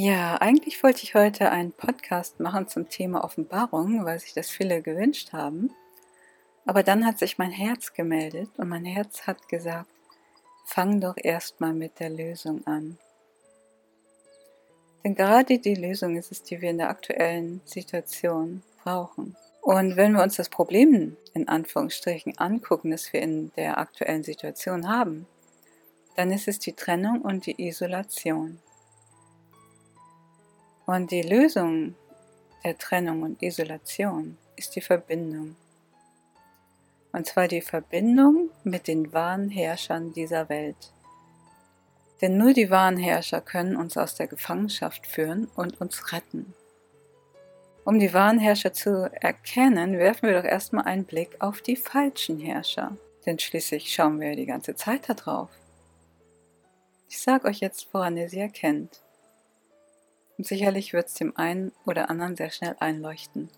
Ja, eigentlich wollte ich heute einen Podcast machen zum Thema Offenbarung, weil sich das viele gewünscht haben. Aber dann hat sich mein Herz gemeldet und mein Herz hat gesagt, fang doch erstmal mit der Lösung an. Denn gerade die Lösung ist es, die wir in der aktuellen Situation brauchen. Und wenn wir uns das Problem in Anführungsstrichen angucken, das wir in der aktuellen Situation haben, dann ist es die Trennung und die Isolation. Und die Lösung der Trennung und Isolation ist die Verbindung. Und zwar die Verbindung mit den wahren Herrschern dieser Welt. Denn nur die wahren Herrscher können uns aus der Gefangenschaft führen und uns retten. Um die wahren Herrscher zu erkennen, werfen wir doch erstmal einen Blick auf die falschen Herrscher. Denn schließlich schauen wir die ganze Zeit da drauf. Ich sage euch jetzt, woran ihr sie erkennt. Und sicherlich wird es dem einen oder anderen sehr schnell einleuchten.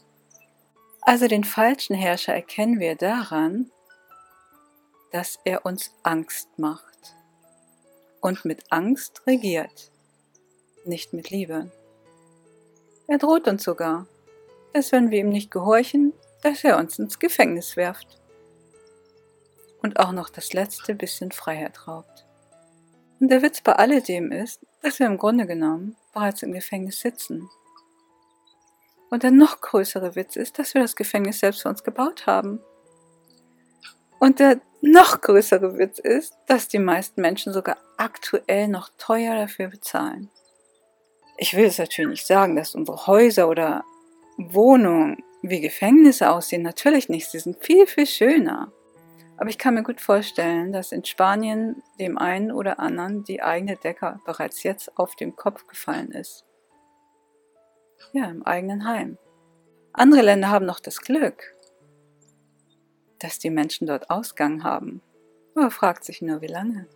Also den falschen Herrscher erkennen wir daran, dass er uns Angst macht und mit Angst regiert, nicht mit Liebe. Er droht uns sogar, dass wenn wir ihm nicht gehorchen, dass er uns ins Gefängnis werft und auch noch das letzte bisschen Freiheit raubt. Und der Witz bei alledem ist, dass wir im Grunde genommen bereits im Gefängnis sitzen. Und der noch größere Witz ist, dass wir das Gefängnis selbst für uns gebaut haben. Und der noch größere Witz ist, dass die meisten Menschen sogar aktuell noch teuer dafür bezahlen. Ich will es natürlich nicht sagen, dass unsere Häuser oder Wohnungen wie Gefängnisse aussehen. Natürlich nicht. Sie sind viel, viel schöner. Aber ich kann mir gut vorstellen, dass in Spanien dem einen oder anderen die eigene Decke bereits jetzt auf den Kopf gefallen ist. Ja, im eigenen Heim. Andere Länder haben noch das Glück, dass die Menschen dort Ausgang haben. Man fragt sich nur, wie lange.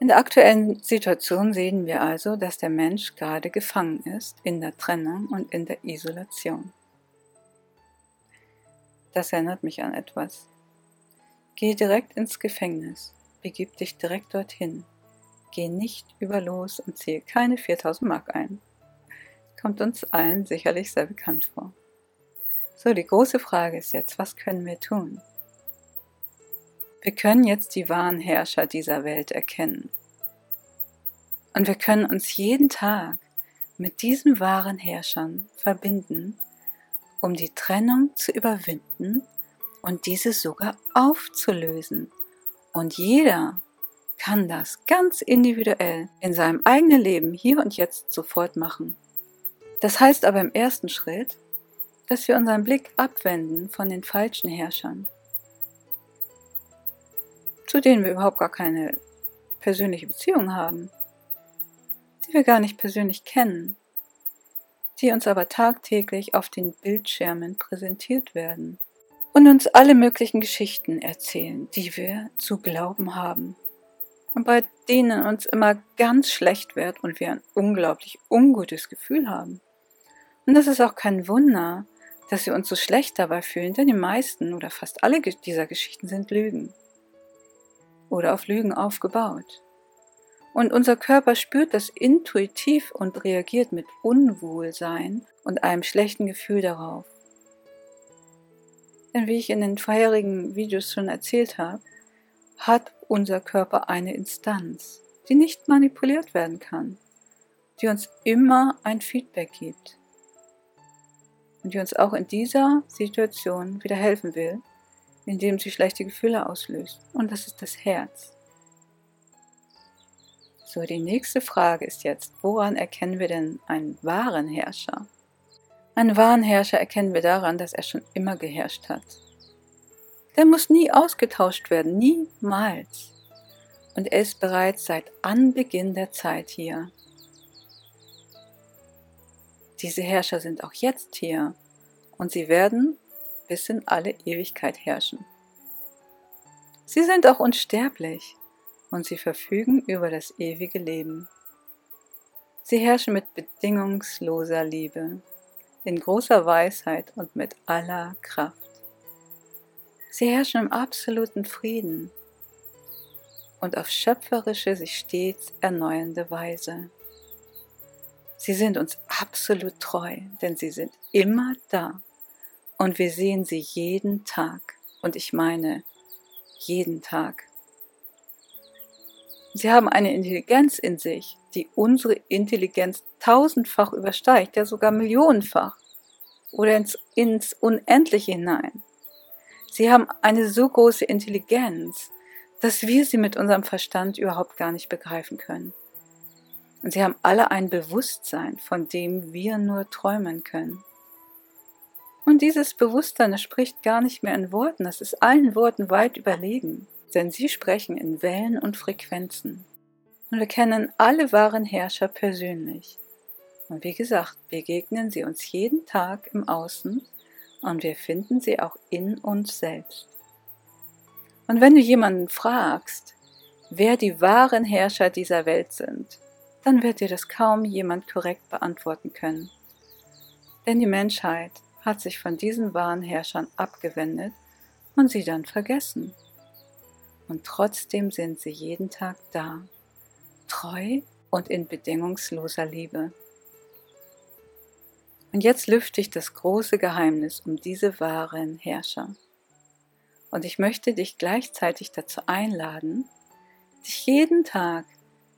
In der aktuellen Situation sehen wir also, dass der Mensch gerade gefangen ist in der Trennung und in der Isolation. Das erinnert mich an etwas. Geh direkt ins Gefängnis, begib dich direkt dorthin. Geh nicht über los und ziehe keine 4000 Mark ein. Kommt uns allen sicherlich sehr bekannt vor. So, die große Frage ist jetzt, was können wir tun? Wir können jetzt die wahren Herrscher dieser Welt erkennen. Und wir können uns jeden Tag mit diesen wahren Herrschern verbinden um die Trennung zu überwinden und diese sogar aufzulösen. Und jeder kann das ganz individuell in seinem eigenen Leben hier und jetzt sofort machen. Das heißt aber im ersten Schritt, dass wir unseren Blick abwenden von den falschen Herrschern, zu denen wir überhaupt gar keine persönliche Beziehung haben, die wir gar nicht persönlich kennen die uns aber tagtäglich auf den Bildschirmen präsentiert werden und uns alle möglichen Geschichten erzählen, die wir zu glauben haben und bei denen uns immer ganz schlecht wird und wir ein unglaublich ungutes Gefühl haben. Und das ist auch kein Wunder, dass wir uns so schlecht dabei fühlen, denn die meisten oder fast alle dieser Geschichten sind Lügen oder auf Lügen aufgebaut. Und unser Körper spürt das intuitiv und reagiert mit Unwohlsein und einem schlechten Gefühl darauf. Denn wie ich in den vorherigen Videos schon erzählt habe, hat unser Körper eine Instanz, die nicht manipuliert werden kann, die uns immer ein Feedback gibt und die uns auch in dieser Situation wieder helfen will, indem sie schlechte Gefühle auslöst. Und das ist das Herz. So, die nächste Frage ist jetzt, woran erkennen wir denn einen wahren Herrscher? Einen wahren Herrscher erkennen wir daran, dass er schon immer geherrscht hat. Der muss nie ausgetauscht werden, niemals. Und er ist bereits seit Anbeginn der Zeit hier. Diese Herrscher sind auch jetzt hier und sie werden bis in alle Ewigkeit herrschen. Sie sind auch unsterblich und sie verfügen über das ewige Leben. Sie herrschen mit bedingungsloser Liebe, in großer Weisheit und mit aller Kraft. Sie herrschen im absoluten Frieden und auf schöpferische, sich stets erneuernde Weise. Sie sind uns absolut treu, denn sie sind immer da. Und wir sehen sie jeden Tag. Und ich meine, jeden Tag. Sie haben eine Intelligenz in sich, die unsere Intelligenz tausendfach übersteigt, ja sogar millionenfach oder ins, ins Unendliche hinein. Sie haben eine so große Intelligenz, dass wir sie mit unserem Verstand überhaupt gar nicht begreifen können. Und sie haben alle ein Bewusstsein, von dem wir nur träumen können. Und dieses Bewusstsein spricht gar nicht mehr in Worten, das ist allen Worten weit überlegen, denn sie sprechen in Wellen und Frequenzen. Und wir kennen alle wahren Herrscher persönlich. Und wie gesagt, begegnen sie uns jeden Tag im Außen und wir finden sie auch in uns selbst. Und wenn du jemanden fragst, wer die wahren Herrscher dieser Welt sind, dann wird dir das kaum jemand korrekt beantworten können. Denn die Menschheit hat sich von diesen wahren Herrschern abgewendet und sie dann vergessen. Und trotzdem sind sie jeden Tag da, treu und in bedingungsloser Liebe. Und jetzt lüfte ich das große Geheimnis um diese wahren Herrscher. Und ich möchte dich gleichzeitig dazu einladen, dich jeden Tag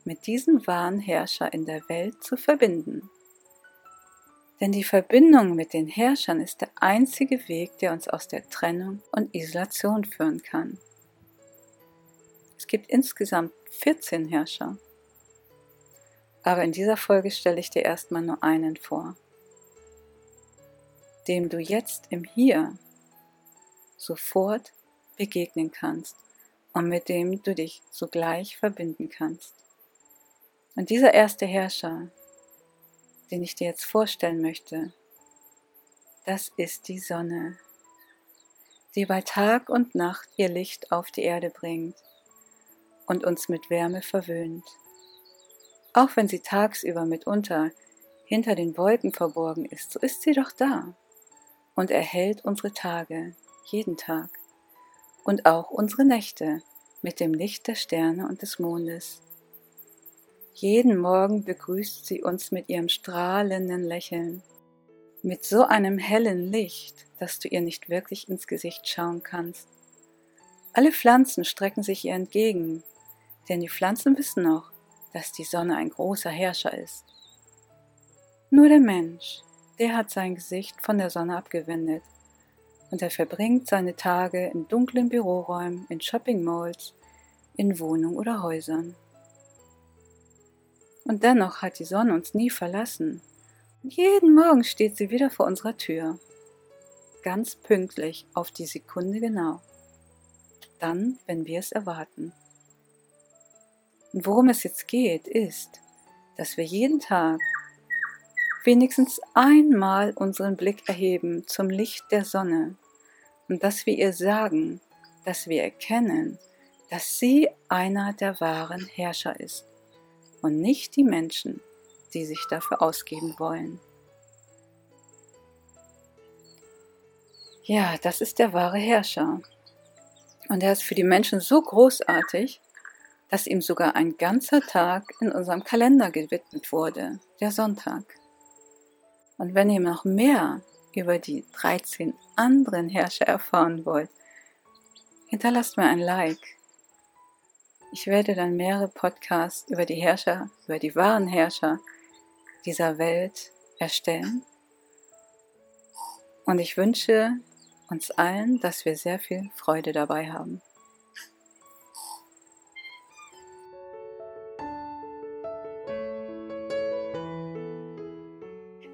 mit diesem wahren Herrscher in der Welt zu verbinden. Denn die Verbindung mit den Herrschern ist der einzige Weg, der uns aus der Trennung und Isolation führen kann. Es gibt insgesamt 14 Herrscher. Aber in dieser Folge stelle ich dir erstmal nur einen vor, dem du jetzt im Hier sofort begegnen kannst und mit dem du dich sogleich verbinden kannst. Und dieser erste Herrscher, den ich dir jetzt vorstellen möchte, das ist die Sonne, die bei Tag und Nacht ihr Licht auf die Erde bringt und uns mit Wärme verwöhnt. Auch wenn sie tagsüber mitunter hinter den Wolken verborgen ist, so ist sie doch da und erhält unsere Tage jeden Tag und auch unsere Nächte mit dem Licht der Sterne und des Mondes. Jeden Morgen begrüßt sie uns mit ihrem strahlenden Lächeln, mit so einem hellen Licht, dass du ihr nicht wirklich ins Gesicht schauen kannst. Alle Pflanzen strecken sich ihr entgegen, denn die Pflanzen wissen noch, dass die Sonne ein großer Herrscher ist. Nur der Mensch, der hat sein Gesicht von der Sonne abgewendet und er verbringt seine Tage in dunklen Büroräumen, in Shopping Malls, in Wohnungen oder Häusern. Und dennoch hat die Sonne uns nie verlassen. Und jeden Morgen steht sie wieder vor unserer Tür. Ganz pünktlich auf die Sekunde genau. Dann, wenn wir es erwarten. Und worum es jetzt geht, ist, dass wir jeden Tag wenigstens einmal unseren Blick erheben zum Licht der Sonne und dass wir ihr sagen, dass wir erkennen, dass sie einer der wahren Herrscher ist und nicht die Menschen, die sich dafür ausgeben wollen. Ja, das ist der wahre Herrscher. Und er ist für die Menschen so großartig, dass ihm sogar ein ganzer Tag in unserem Kalender gewidmet wurde, der Sonntag. Und wenn ihr noch mehr über die 13 anderen Herrscher erfahren wollt, hinterlasst mir ein Like ich werde dann mehrere Podcasts über die Herrscher, über die wahren Herrscher dieser Welt erstellen. Und ich wünsche uns allen, dass wir sehr viel Freude dabei haben.